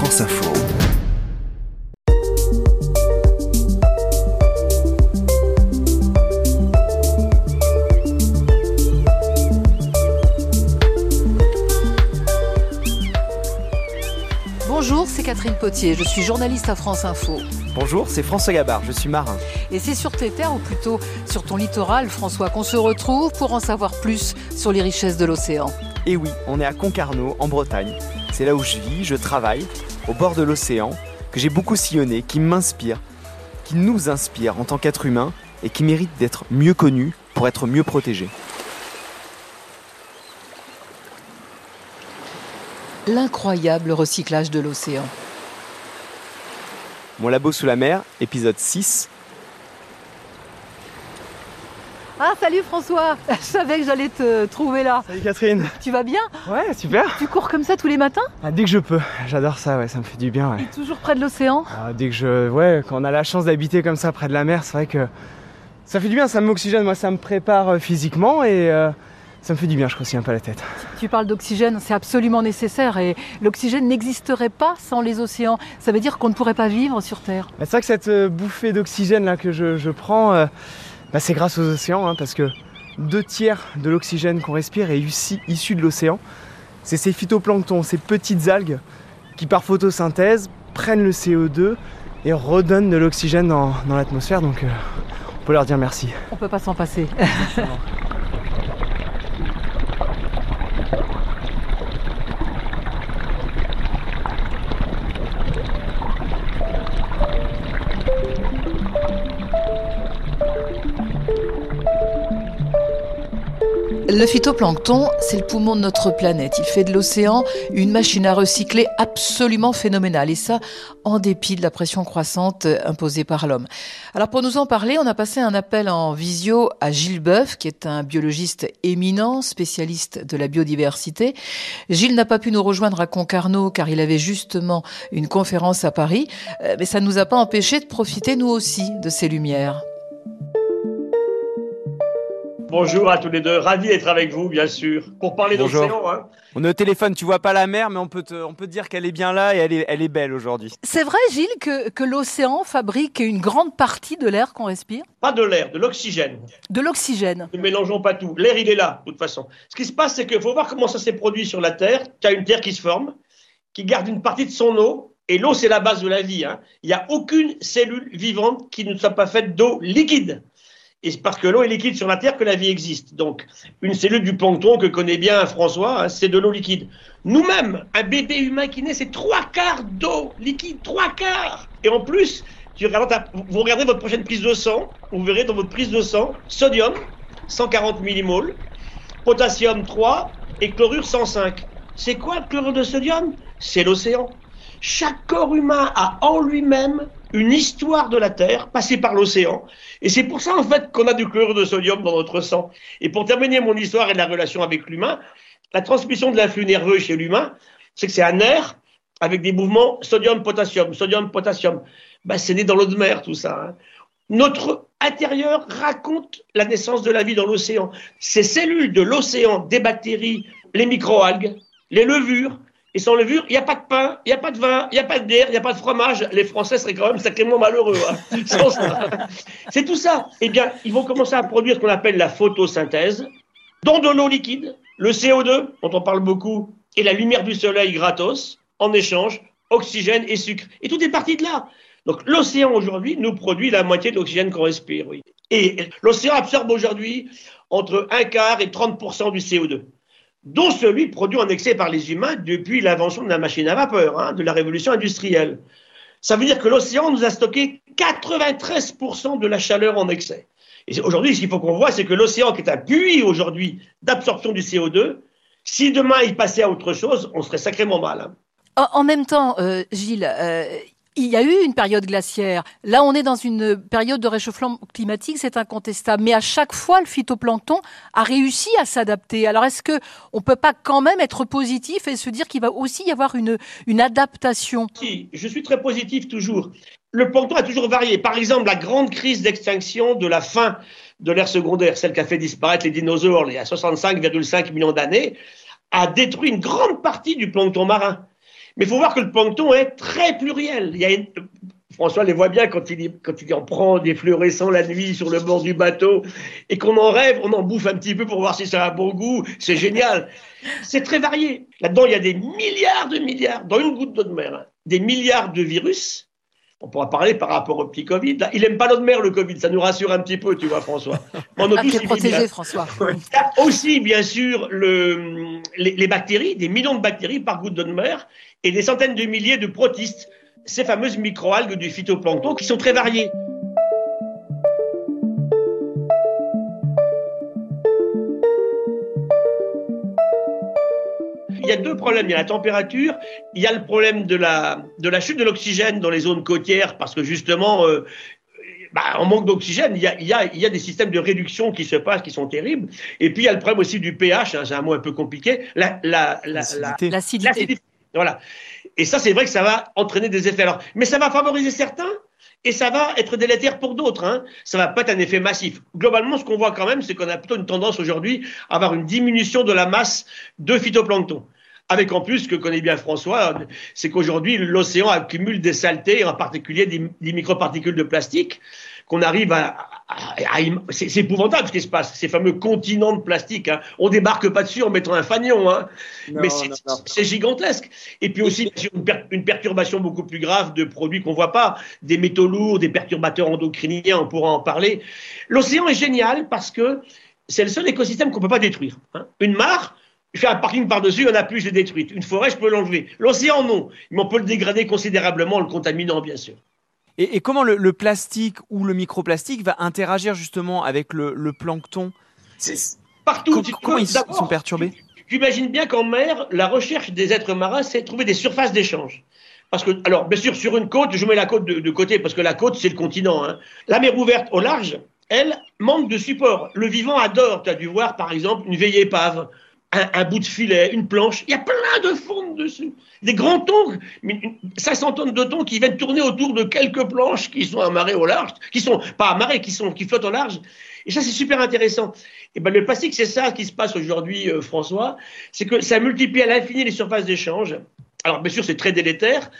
France Info. Bonjour, c'est Catherine Potier, je suis journaliste à France Info. Bonjour, c'est François Gabard, je suis marin. Et c'est sur tes terres, ou plutôt sur ton littoral, François, qu'on se retrouve pour en savoir plus sur les richesses de l'océan. Et oui, on est à Concarneau, en Bretagne. C'est là où je vis, je travaille, au bord de l'océan, que j'ai beaucoup sillonné, qui m'inspire, qui nous inspire en tant qu'être humain et qui mérite d'être mieux connu pour être mieux protégé. L'incroyable recyclage de l'océan. Mon labo sous la mer, épisode 6. Ah, salut François Je savais que j'allais te trouver là. Salut Catherine Tu vas bien Ouais, super Tu cours comme ça tous les matins ah, Dès que je peux, j'adore ça, ouais, ça me fait du bien, ouais. Et toujours près de l'océan ah, Dès que je... Ouais, quand on a la chance d'habiter comme ça près de la mer, c'est vrai que ça fait du bien, ça m'oxygène, moi ça me prépare euh, physiquement et... Euh, ça me fait du bien, je crois aussi un peu la tête. Tu parles d'oxygène, c'est absolument nécessaire et l'oxygène n'existerait pas sans les océans. Ça veut dire qu'on ne pourrait pas vivre sur Terre. Bah, c'est vrai que cette euh, bouffée d'oxygène là que je, prends, euh, bah, c'est grâce aux océans hein, parce que deux tiers de l'oxygène qu'on respire est issu, de l'océan. C'est ces phytoplanctons, ces petites algues qui par photosynthèse prennent le CO2 et redonnent de l'oxygène dans, l'atmosphère. Donc euh, on peut leur dire merci. On peut pas s'en passer. Le phytoplancton, c'est le poumon de notre planète. Il fait de l'océan une machine à recycler absolument phénoménale. Et ça, en dépit de la pression croissante imposée par l'homme. Alors pour nous en parler, on a passé un appel en visio à Gilles Boeuf, qui est un biologiste éminent, spécialiste de la biodiversité. Gilles n'a pas pu nous rejoindre à Concarneau car il avait justement une conférence à Paris. Euh, mais ça ne nous a pas empêché de profiter nous aussi de ces lumières. Bonjour à tous les deux, ravi d'être avec vous, bien sûr, pour parler d'océan. Hein. On est au téléphone, tu vois pas la mer, mais on peut, te, on peut dire qu'elle est bien là et elle est, elle est belle aujourd'hui. C'est vrai, Gilles, que, que l'océan fabrique une grande partie de l'air qu'on respire? Pas de l'air, de l'oxygène. De l'oxygène. Ne mélangeons pas tout. L'air, il est là, de toute façon. Ce qui se passe, c'est qu'il faut voir comment ça s'est produit sur la Terre. Tu as une Terre qui se forme, qui garde une partie de son eau, et l'eau, c'est la base de la vie. Hein. Il n'y a aucune cellule vivante qui ne soit pas faite d'eau liquide. Et c'est parce que l'eau est liquide sur la Terre que la vie existe. Donc, une cellule du plancton que connaît bien François, hein, c'est de l'eau liquide. Nous-mêmes, un bébé humain qui naît, c'est trois quarts d'eau liquide, trois quarts. Et en plus, tu vous regardez votre prochaine prise de sang, vous verrez dans votre prise de sang, sodium, 140 millimoles, potassium 3 et chlorure 105. C'est quoi le chlorure de sodium? C'est l'océan. Chaque corps humain a en lui-même une histoire de la Terre passée par l'océan. Et c'est pour ça, en fait, qu'on a du chlorure de sodium dans notre sang. Et pour terminer mon histoire et la relation avec l'humain, la transmission de l'influx nerveux chez l'humain, c'est que c'est un nerf avec des mouvements sodium-potassium, sodium-potassium. Ben, c'est né dans l'eau de mer, tout ça. Hein. Notre intérieur raconte la naissance de la vie dans l'océan. Ces cellules de l'océan, des bactéries, les microalgues, les levures, et sans levure, il n'y a pas de pain, il n'y a pas de vin, il n'y a pas de bière, il n'y a pas de fromage. Les Français seraient quand même sacrément malheureux. Hein, C'est tout ça. Eh bien, ils vont commencer à produire ce qu'on appelle la photosynthèse, dans de l'eau liquide, le CO2, dont on parle beaucoup, et la lumière du soleil gratos, en échange, oxygène et sucre. Et tout est parti de là. Donc l'océan aujourd'hui nous produit la moitié de l'oxygène qu'on respire. Oui. Et l'océan absorbe aujourd'hui entre un quart et 30% du CO2 dont celui produit en excès par les humains depuis l'invention de la machine à vapeur, hein, de la révolution industrielle. Ça veut dire que l'océan nous a stocké 93% de la chaleur en excès. Et aujourd'hui, ce qu'il faut qu'on voit, c'est que l'océan, qui est un puits aujourd'hui d'absorption du CO2, si demain il passait à autre chose, on serait sacrément mal. Hein. En, même temps, euh, Gilles, euh, il y a eu une période glaciaire. Là, on est dans une période de réchauffement climatique, c'est incontestable. Mais à chaque fois, le phytoplancton a réussi à s'adapter. Alors, est-ce que on peut pas quand même être positif et se dire qu'il va aussi y avoir une, adaptation? Je suis très positif toujours. Le plancton a toujours varié. Par exemple, la grande crise d'extinction de la fin de l'ère secondaire, celle qui a fait disparaître les dinosaures il y a 65,5 millions d'années, a détruit une grande partie du plancton marin. Mais il faut voir que le plancton est très pluriel. Il y a François les voit bien quand il, quand il en prend des fluorescents la nuit sur le bord du bateau et qu'on en rêve, on en bouffe un petit peu pour voir si ça a bon goût. C'est génial. C'est très varié. Là-dedans, il y a des milliards de milliards, dans une goutte d'eau de mer, hein, des milliards de virus. On pourra parler par rapport au petit Covid. Là, il n'aime pas l'eau de mer, le Covid. Ça nous rassure un petit peu, tu vois, François. On a tous protégé, François. Il y a aussi, bien sûr, le, les, les bactéries, des millions de bactéries par goutte d'eau de mer et des centaines de milliers de protistes ces fameuses microalgues du phytoplancton qui sont très variées. Y a deux problèmes. Il y a la température, il y a le problème de la, de la chute de l'oxygène dans les zones côtières, parce que justement, euh, bah, en manque d'oxygène, il y, a, il, y a, il y a, des systèmes de réduction qui se passent, qui sont terribles. Et puis, il y a le problème aussi du pH, hein, c'est un mot un peu compliqué, la, la, la, l'acidité. Voilà. Et ça, c'est vrai que ça va entraîner des effets. Alors, mais ça va favoriser certains et ça va être délétère pour d'autres. Hein. Ça va pas être un effet massif. Globalement, ce qu'on voit quand même, c'est qu'on a plutôt une tendance aujourd'hui à avoir une diminution de la masse de phytoplancton. Avec en plus, ce que connaît bien François, c'est qu'aujourd'hui, l'océan accumule des saletés, en particulier des, des microparticules de plastique, qu'on arrive à, c'est épouvantable ce qui se passe, ces fameux continents de plastique. Hein. On débarque pas dessus en mettant un fanion, hein. mais c'est gigantesque. Et puis aussi une, perturbation beaucoup plus grave de produits qu'on voit pas, des métaux lourds, des perturbateurs endocriniens, on pourra en parler. L'océan est génial parce que c'est le seul écosystème qu'on peut pas détruire. Hein. Une mare, je fais un parking par-dessus, il y en a plus, je détruite. Une forêt, je peux l'enlever. L'océan, non. Mais on peut le dégrader considérablement en le contaminant, bien sûr. Et, comment le, plastique ou le microplastique va interagir justement avec le, plancton? Partout. comment ils sont perturbés Tu imagines bien qu'en mer, la recherche des êtres marins, c'est trouver des surfaces d'échange. Parce que, alors, bien sûr, sur une côte, je mets la côte de, côté parce que la côte, c'est le continent. Hein. La mer ouverte au large, elle, manque de support. Le vivant adore. Tu as dû voir, par exemple, une veille épave un, bout de filet, une planche, il y a plein de fonds dessus. Des grands thons, 500 tonnes de thons qui viennent tourner autour de quelques planches qui sont amarrées au large, qui sont pas amarrées, qui, sont, qui flottent au large. Et ça, c'est super intéressant. Et ben, le plastique, c'est ça qui se passe aujourd'hui, euh, François. C'est que ça multiplie à l'infini les surfaces d'échange. Alors, bien sûr, c'est très délétère.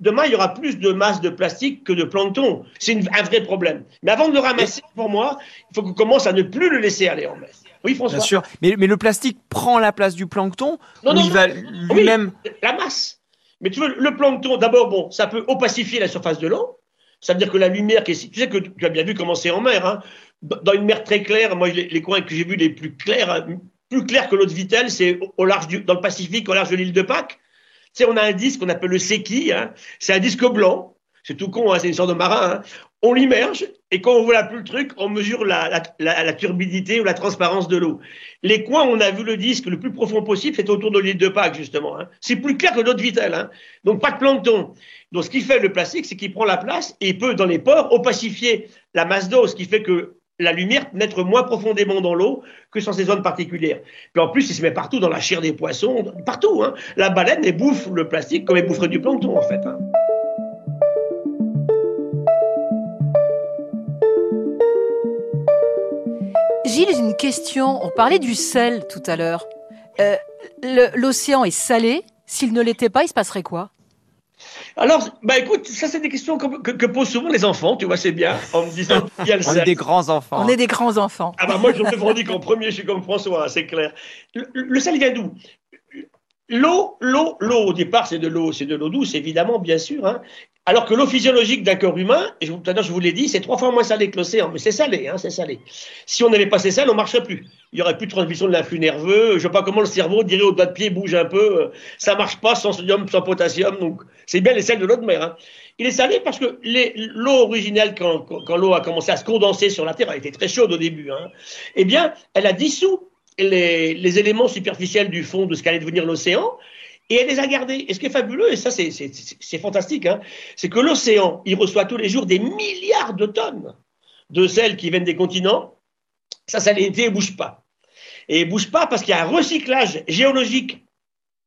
Demain, il y aura plus de masse de plastique que de plancton. C'est un vrai problème. Mais avant de le ramasser, pour moi, il faut qu'on commence à ne plus le laisser aller en mer. Oui, François. Bien sûr. Mais, mais, le plastique prend la place du plancton non, non, il va lui-même. la masse. Mais tu veux, le plancton, d'abord, bon, ça peut opacifier la surface de l'eau. Ça veut dire que la lumière qui est. Tu sais que tu as bien vu comment c'est en mer. Hein. Dans une mer très claire, moi, les, coins que j'ai vus les plus clairs, plus clairs que l'eau de Vitel, c'est au large du, dans le Pacifique, au large de l'île de Pâques. Sais, on a un disque qu'on appelle le Seki. Hein. C'est un disque blanc. C'est tout con, hein, c'est une sorte de marin. Hein on l'immerge et quand on voit plus le truc, on mesure la, turbidité ou la transparence de l'eau. Les coins on a vu le disque le plus profond possible, c'est autour de l'île de Pâques, justement. C'est plus clair que l'eau de Vitel. Hein. Donc, pas de plancton. Donc, ce qui fait le plastique, c'est qu'il prend la place et il peut, dans les pores, opacifier la masse d'eau, ce qui fait que la lumière pénètre moins profondément dans l'eau que sur ces zones particulières. Puis en plus, il se met partout dans la chair des poissons, partout. Hein. La baleine, elle bouffe le plastique comme elle boufferait du plancton, en fait. Hein. Gilles, une question. On parlait du sel tout à l'heure. Euh, l'océan est salé. S'il ne l'était pas, il se passerait quoi? Alors, bah écoute, ça c'est des questions que, posent souvent les enfants, tu vois, c'est bien, en me disant il y a le On est des grands enfants. On est des grands enfants. Ah bah moi je me revendique qu'en premier, je suis comme François, c'est clair. Le, le, sel vient d'où? L'eau, l'eau, l'eau au départ c'est de l'eau, c'est de l'eau douce évidemment, bien sûr, hein, alors que l'eau physiologique d'un corps humain, et tout à l'heure je vous l'ai dit, c'est trois fois moins salé que l'océan, mais c'est salé, hein, c'est salé. Si on n'avait pas ces sels, on ne marcherait plus. Il n'y aurait plus de transmission de l'influx nerveux. Je ne sais pas comment le cerveau dirait au doigt de pied bouge un peu. Ça marche pas sans sodium, sans potassium. Donc c'est bien les sels de l'eau de mer. Il est salé parce que l'eau originelle, quand, l'eau a commencé à se condenser sur la Terre, elle était très chaude au début. Hein, eh bien, elle a dissous les, les éléments superficiels du fond de ce qu'allait devenir l'océan et elle les a gardés. Et ce qui est fabuleux, et ça c'est fantastique, hein, c'est que l'océan, il reçoit tous les jours des milliards de tonnes de sel qui viennent des continents. Ça, salinité ne bouge pas. Et ne bouge pas parce qu'il y a un recyclage géologique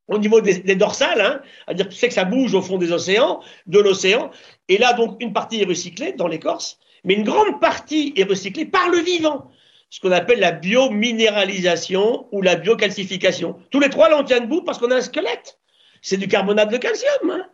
au niveau des, dorsales, hein, c'est-à-dire que que ça bouge au fond des océans, de l'océan, et là donc une partie est recyclée dans l'écorce, mais une grande partie est recyclée par le vivant ce qu'on appelle la biominéralisation ou la biocalcification. Tous les trois, là, on tient debout parce qu'on a un squelette. c'est du carbonate de calcium. Hein.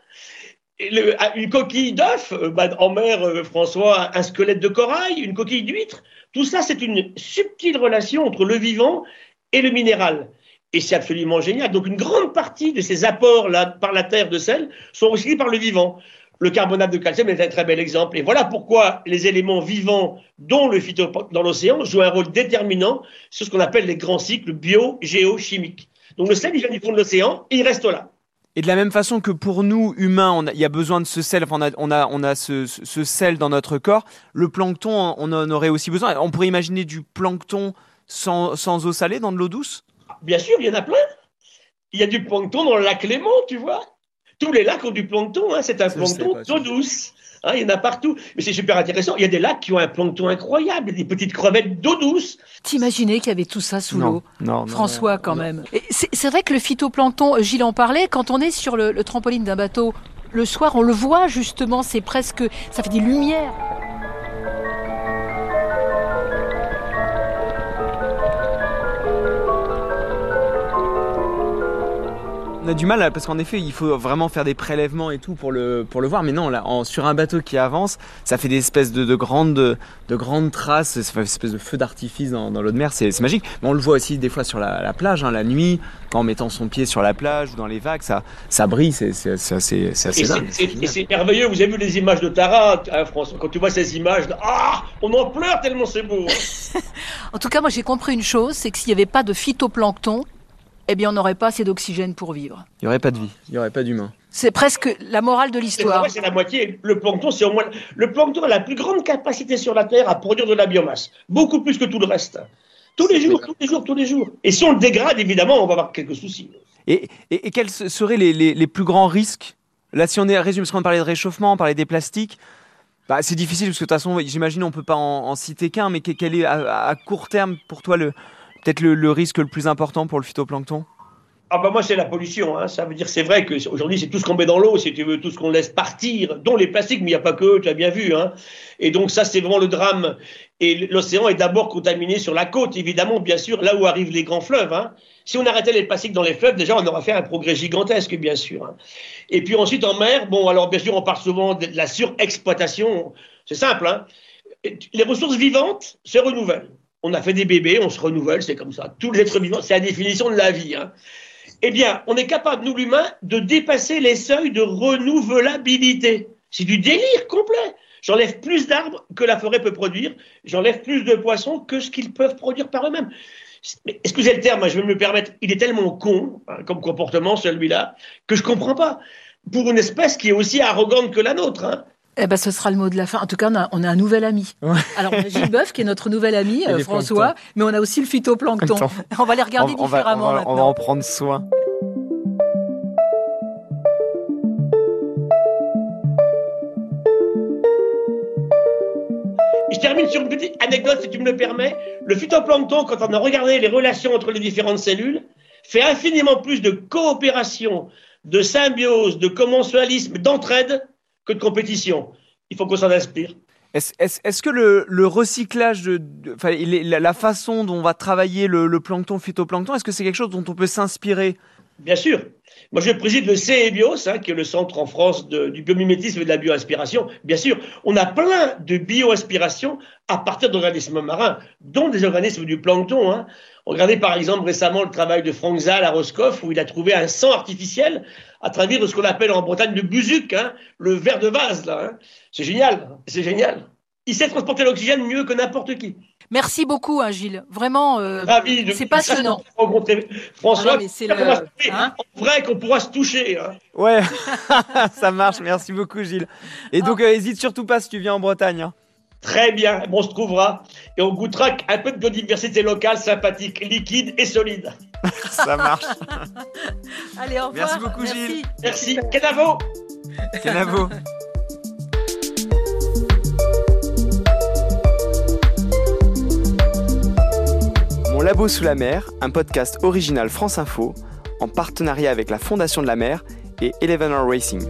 une coquille d'œuf euh, bah, en mer, euh, François, un squelette de corail, une coquille d'huître, tout ça, c'est une subtile relation entre le vivant et le minéral. Et c'est absolument génial. Donc une grande partie de ces apports là, par la terre de sel sont recyclés par le vivant. Le carbonate de calcium est un très bel exemple. Et voilà pourquoi les éléments vivants, dont le phytoplancton dans l'océan, jouent un rôle déterminant sur ce qu'on appelle les grands cycles bio-géochimiques. Donc le sel, il vient du fond de l'océan et il reste là. Et de la même façon que pour nous, humains, il y a besoin de ce sel, on a, on a, on a ce, ce, sel dans notre corps, le plancton, on en aurait aussi besoin. On pourrait imaginer du plancton sans, sans eau salée dans de l'eau douce? Bien sûr, il y en a plein. Il y a du plancton dans le lac Léman, tu vois. Tous les lacs ont du plancton, hein. c'est un plancton d'eau douce. Hein, il y en a partout. Mais c'est super intéressant. Il y a des lacs qui ont un plancton incroyable, des petites crevettes d'eau douce. T'imaginais qu'il y avait tout ça sous l'eau Non, François, quand même. C'est vrai que le phytoplancton, euh, Gilles en parlait, quand on est sur le, le trampoline d'un bateau, le soir, on le voit justement, c'est presque. Ça fait des lumières. A du mal parce qu'en effet, il faut vraiment faire des prélèvements et tout pour le, pour le voir. Mais non, là, sur un bateau qui avance, ça fait des espèces de, grandes, de grandes traces, ça fait une espèce de feu d'artifice dans, l'eau de mer. C'est magique. Mais on le voit aussi des fois sur la, plage, hein, la nuit, en mettant son pied sur la plage ou dans les vagues, ça, ça brille. C'est assez, assez dingue. Et c'est merveilleux. Vous avez vu les images de Tara, hein, François? Quand tu vois ces images, ah, on en pleure tellement c'est beau. Hein. en tout cas, moi j'ai compris une chose, c'est que s'il n'y avait pas de phytoplancton, eh bien, on n'aurait pas assez d'oxygène pour vivre. Il n'y aurait pas de vie, il n'y aurait pas d'humain. C'est presque la morale de l'histoire. C'est la moitié. Le plancton, c'est au moins. Le plancton a la plus grande capacité sur la Terre à produire de la biomasse, beaucoup plus que tout le reste. Tous les jours, tous les jours, tous les jours. Et si on le dégrade, évidemment, on va avoir quelques soucis. Et, quels seraient les, plus grands risques? Là, si on est résumé, parce qu'on parlait de réchauffement, on parlait des plastiques. Bah, c'est difficile parce que de toute façon, j'imagine, on peut pas en, citer qu'un, mais quel est à court terme pour toi le, peut-être le, risque le plus important pour le phytoplancton? Ah bah moi c'est la pollution, hein. ça veut dire c'est vrai que aujourd'hui c'est tout ce qu'on met dans l'eau, si tu veux, tout ce qu'on laisse partir, dont les plastiques, mais il n'y a pas que, tu as bien vu, hein. Et donc ça c'est vraiment le drame. Et l'océan est d'abord contaminé sur la côte, évidemment, bien sûr, là où arrivent les grands fleuves. Hein. Si on arrêtait les plastiques dans les fleuves, déjà on aurait fait un progrès gigantesque, bien sûr. Hein. Et puis ensuite en mer, bon alors bien sûr on parle souvent de la surexploitation, c'est simple, les ressources vivantes se renouvellent on a fait des bébés, on se renouvelle, c'est comme ça. Tous les êtres vivants, c'est la définition de la vie. Hein. Eh bien, on est capable, nous l'humain, de dépasser les seuils de renouvelabilité. C'est du délire complet. J'enlève plus d'arbres que la forêt peut produire, j'enlève plus de poissons que ce qu'ils peuvent produire par eux-mêmes. Excusez le terme, je vais me permettre, il est tellement con hein, comme comportement celui-là que je ne comprends pas. Pour une espèce qui est aussi arrogante que la nôtre. Hein. Eh ben, ce sera le mot de la fin. En tout cas, on a, un nouvel ami. Alors, on a Gilles Boeuf, qui est notre nouvel ami, euh, François, mais on a aussi le phytoplancton. On va les regarder différemment maintenant. On va en prendre soin. Je termine sur une petite anecdote, si tu me le permets. Le phytoplancton, quand on a regardé les relations entre les différentes cellules, fait infiniment plus de coopération, de symbiose, de commensalisme, d'entraide que de compétition. Il faut qu'on s'en inspire. Est-ce que le, recyclage, de, la, façon dont on va travailler le, le plancton, phytoplancton, est-ce que c'est quelque chose dont on peut s'inspirer? Bien sûr. Moi, je préside le CEBIOS, hein, qui est le centre en France du biomimétisme et de la bioinspiration. Bien sûr, on a plein de bioinspiration à partir d'organismes marins, dont des organismes du plancton. Hein. Regardez par exemple récemment le travail de Frank Zal à Roscoff, où il a trouvé un sang artificiel à travers ce qu'on appelle en Bretagne le buzuc, hein, le verre de vase. C'est génial, c'est génial. Il sait transporter l'oxygène mieux que n'importe qui. Merci beaucoup, hein, Gilles. Vraiment, euh, c'est passionnant. François, ah c'est hein en vrai qu'on pourra se toucher. Hein. Ouais, ça marche. Merci beaucoup, Gilles. Et donc, n'hésite euh, surtout pas si tu viens en Bretagne. Hein. Très bien, on se trouvera et on goûtera un peu de biodiversité locale sympathique, liquide et solide. Ça marche. Allez, au revoir. Merci beaucoup, Gilles. Merci. Kenavo. Kenavo. Mon Labo sous la mer, un podcast original France Info, en partenariat avec la Fondation de la mer et Eleven Racing.